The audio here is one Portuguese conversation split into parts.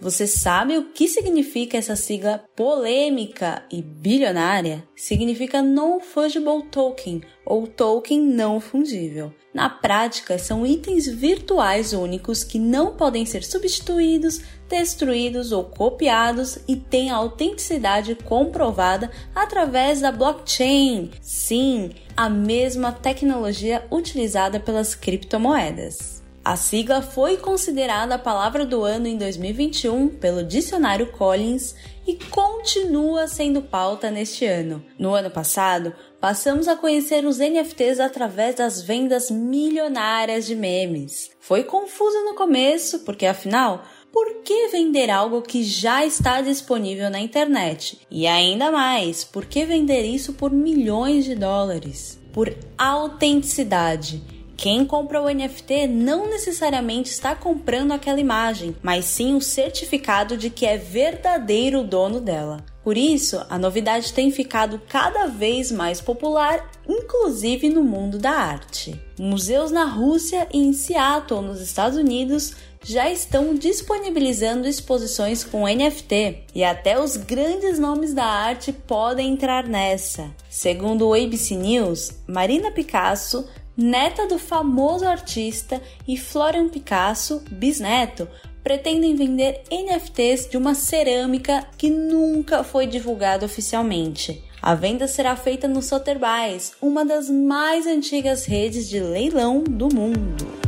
Você sabe o que significa essa sigla polêmica e bilionária? Significa Non-Fungible Token, ou token não fungível. Na prática, são itens virtuais únicos que não podem ser substituídos, destruídos ou copiados e têm a autenticidade comprovada através da blockchain. Sim, a mesma tecnologia utilizada pelas criptomoedas. A sigla foi considerada a palavra do ano em 2021 pelo dicionário Collins e continua sendo pauta neste ano. No ano passado, passamos a conhecer os NFTs através das vendas milionárias de memes. Foi confuso no começo, porque afinal, por que vender algo que já está disponível na internet? E ainda mais, por que vender isso por milhões de dólares? Por autenticidade quem compra o NFT não necessariamente está comprando aquela imagem, mas sim o certificado de que é verdadeiro dono dela. Por isso, a novidade tem ficado cada vez mais popular, inclusive no mundo da arte. Museus na Rússia e em Seattle, nos Estados Unidos, já estão disponibilizando exposições com NFT e até os grandes nomes da arte podem entrar nessa. Segundo o ABC News, Marina Picasso neta do famoso artista, e Florian Picasso, bisneto, pretendem vender NFTs de uma cerâmica que nunca foi divulgada oficialmente. A venda será feita no Sotheby's, uma das mais antigas redes de leilão do mundo.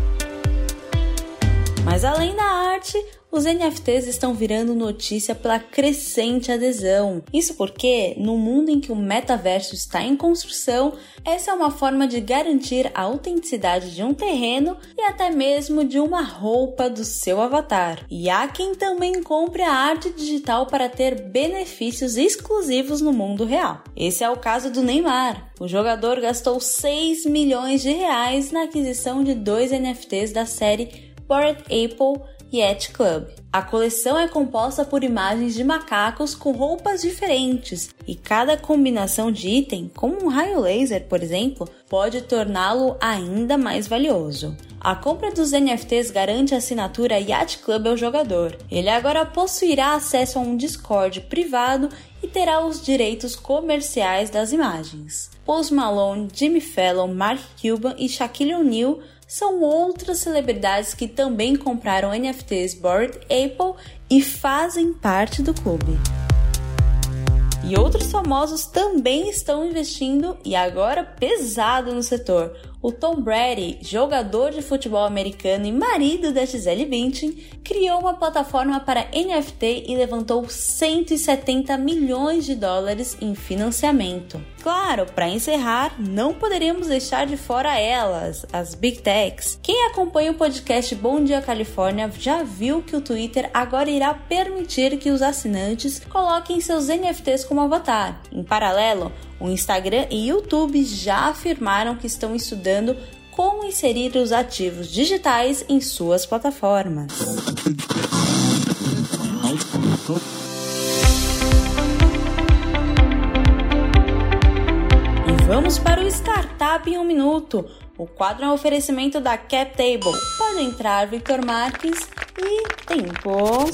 Mas além da arte, os NFTs estão virando notícia pela crescente adesão. Isso porque, no mundo em que o metaverso está em construção, essa é uma forma de garantir a autenticidade de um terreno e até mesmo de uma roupa do seu avatar. E há quem também compre a arte digital para ter benefícios exclusivos no mundo real. Esse é o caso do Neymar. O jogador gastou 6 milhões de reais na aquisição de dois NFTs da série Bored Apple Yacht Club. A coleção é composta por imagens de macacos com roupas diferentes e cada combinação de item, como um raio laser, por exemplo, pode torná-lo ainda mais valioso. A compra dos NFTs garante a assinatura Yacht Club ao jogador. Ele agora possuirá acesso a um Discord privado e terá os direitos comerciais das imagens. Post Malone, Jimmy Fallon, Mark Cuban e Shaquille O'Neal são outras celebridades que também compraram NFTs Bored Apple e fazem parte do clube. E outros famosos também estão investindo e agora pesado no setor. O Tom Brady, jogador de futebol americano e marido da Gisele Bündchen, criou uma plataforma para NFT e levantou 170 milhões de dólares em financiamento. Claro, para encerrar, não poderíamos deixar de fora elas, as Big Techs. Quem acompanha o podcast Bom Dia Califórnia já viu que o Twitter agora irá permitir que os assinantes coloquem seus NFTs como avatar. Em paralelo, o Instagram e YouTube já afirmaram que estão estudando como inserir os ativos digitais em suas plataformas. Vamos para o Startup em um Minuto. O quadro é um oferecimento da CapTable. Pode entrar, Victor Marques, e tempo.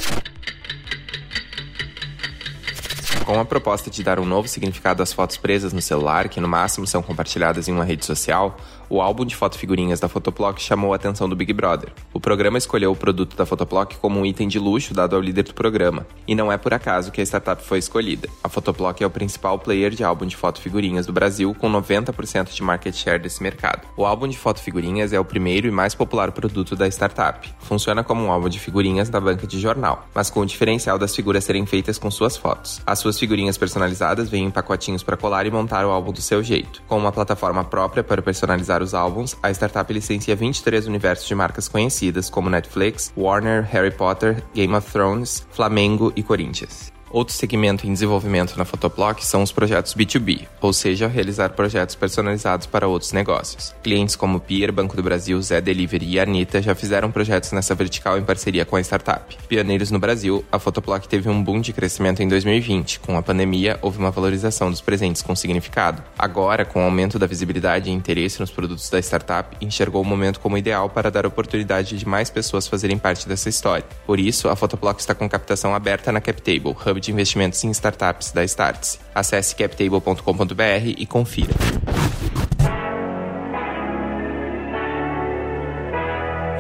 Com a proposta de dar um novo significado às fotos presas no celular, que no máximo são compartilhadas em uma rede social, o álbum de fotofigurinhas da Photoplock chamou a atenção do Big Brother. O programa escolheu o produto da Photoplock como um item de luxo dado ao líder do programa, e não é por acaso que a startup foi escolhida. A Photoplock é o principal player de álbum de fotofigurinhas do Brasil, com 90% de market share desse mercado. O álbum de fotofigurinhas é o primeiro e mais popular produto da startup. Funciona como um álbum de figurinhas da banca de jornal, mas com o diferencial das figuras serem feitas com suas fotos. As suas Suas figurinhas personalizadas vêm em pacotinhos para colar e montar o álbum do seu jeito. Com uma plataforma própria para personalizar os álbuns, a startup licencia 23 universos de marcas conhecidas como Netflix, Warner, Harry Potter, Game of Thrones, Flamengo e Corinthians. Outro segmento em desenvolvimento na Photoplock são os projetos B2B, ou seja, realizar projetos personalizados para outros negócios. Clientes como Pier, Banco do Brasil, Zé Delivery e Anitta já fizeram projetos nessa vertical em parceria com a startup. Pioneiros no Brasil, a Photoplock teve um boom de crescimento em 2020. Com a pandemia, houve uma valorização dos presentes com significado. Agora, com o aumento da visibilidade e interesse nos produtos da startup, enxergou o momento como ideal para dar oportunidade de mais pessoas fazerem parte dessa história. Por isso, a Photoplock está com captação aberta na CapTable, hub de investimentos em startups da Startse. Acesse captable.com.br e confira.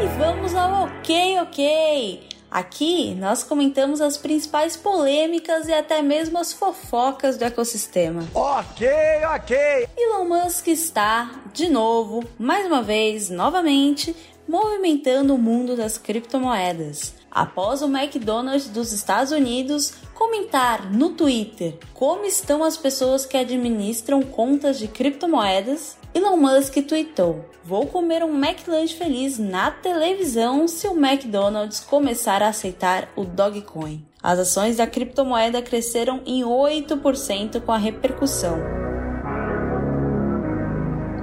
E vamos ao ok, ok. Aqui nós comentamos as principais polêmicas e até mesmo as fofocas do ecossistema. Ok, ok. Elon Musk está, de novo, mais uma vez, novamente, movimentando o mundo das criptomoedas após o McDonald's dos Estados Unidos comentar no Twitter como estão as pessoas que administram contas de criptomoedas, Elon Musk tweetou: Vou comer um McLanche feliz na televisão se o McDonald's começar a aceitar o Dogecoin. As ações da criptomoeda cresceram em 8% com a repercussão.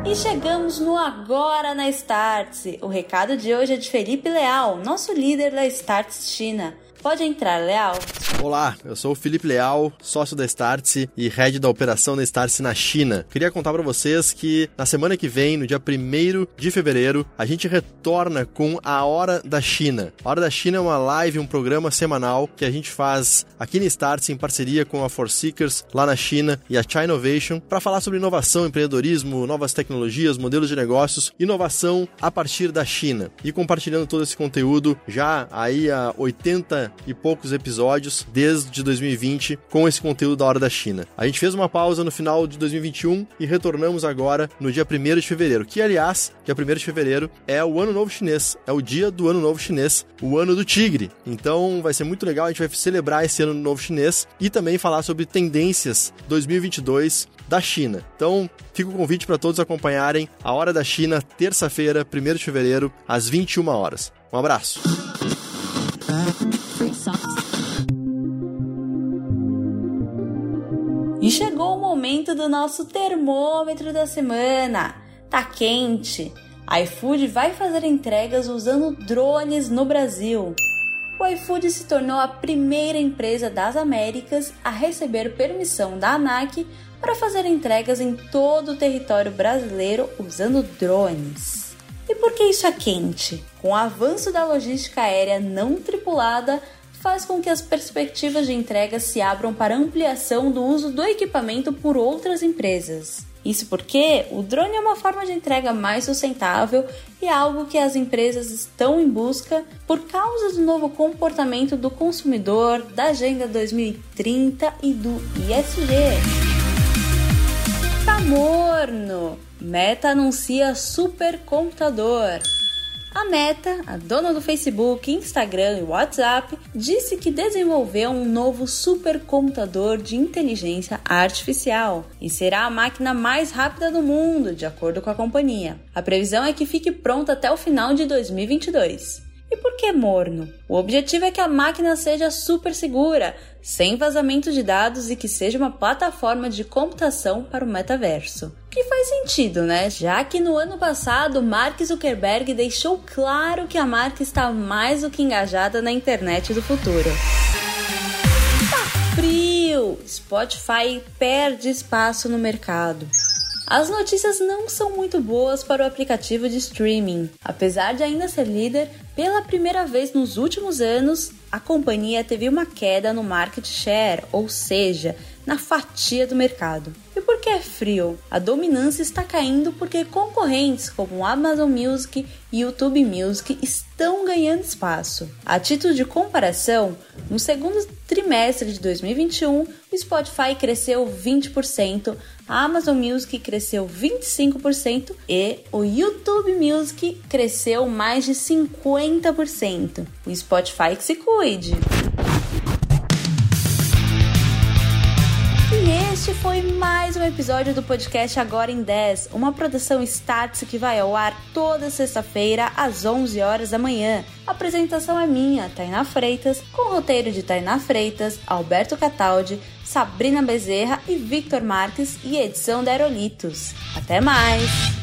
E chegamos no Agora na Startse. O recado de hoje é de Felipe Leal, nosso líder da Startse China. Pode entrar, Leal. Olá, eu sou o Felipe Leal, sócio da Startse e head da operação da Startse na China. Queria contar para vocês que na semana que vem, no dia 1 de fevereiro, a gente retorna com a Hora da China. A Hora da China é uma live, um programa semanal que a gente faz aqui na Startse em parceria com a Forseekers lá na China e a China Innovation para falar sobre inovação, empreendedorismo, novas tecnologias, modelos de negócios, inovação a partir da China. E compartilhando todo esse conteúdo já aí há 80 e poucos episódios desde 2020 com esse conteúdo da Hora da China. A gente fez uma pausa no final de 2021 e retornamos agora no dia 1 de fevereiro, que aliás, dia 1 de fevereiro é o Ano Novo Chinês, é o dia do Ano Novo Chinês, o Ano do Tigre. Então vai ser muito legal, a gente vai celebrar esse Ano Novo Chinês e também falar sobre tendências 2022 da China. Então, fica o convite para todos acompanharem a Hora da China, terça-feira, 1 de fevereiro, às 21 horas. Um abraço. E chegou o momento do nosso termômetro da semana. Tá quente. A iFood vai fazer entregas usando drones no Brasil. O iFood se tornou a primeira empresa das Américas a receber permissão da ANAC para fazer entregas em todo o território brasileiro usando drones. E por que isso é quente? Com o avanço da logística aérea não tripulada, faz com que as perspectivas de entrega se abram para ampliação do uso do equipamento por outras empresas. Isso porque o drone é uma forma de entrega mais sustentável e é algo que as empresas estão em busca por causa do novo comportamento do consumidor, da Agenda 2030 e do ISG. Tá morno! Meta anuncia supercomputador. A Meta, a dona do Facebook, Instagram e WhatsApp, disse que desenvolveu um novo supercomputador de inteligência artificial e será a máquina mais rápida do mundo, de acordo com a companhia. A previsão é que fique pronta até o final de 2022. Por que morno? O objetivo é que a máquina seja super segura, sem vazamento de dados e que seja uma plataforma de computação para o metaverso. Que faz sentido, né? Já que no ano passado Mark Zuckerberg deixou claro que a marca está mais do que engajada na internet do futuro. Tá frio! Spotify perde espaço no mercado. As notícias não são muito boas para o aplicativo de streaming. Apesar de ainda ser líder, pela primeira vez nos últimos anos, a companhia teve uma queda no market share, ou seja, na fatia do mercado. E por que é frio? A dominância está caindo porque concorrentes como Amazon Music e YouTube Music estão ganhando espaço. A título de comparação, no segundo trimestre de 2021, o Spotify cresceu 20%, a Amazon Music cresceu 25% e o YouTube Music cresceu mais de 50%. O Spotify que se cuide. Foi mais um episódio do podcast Agora em 10, uma produção Startse que vai ao ar toda sexta-feira às 11 horas da manhã. A apresentação é minha, Tainá Freitas, com roteiro de Tainá Freitas, Alberto Cataldi, Sabrina Bezerra e Victor Marques e edição da Aerolitos. Até mais!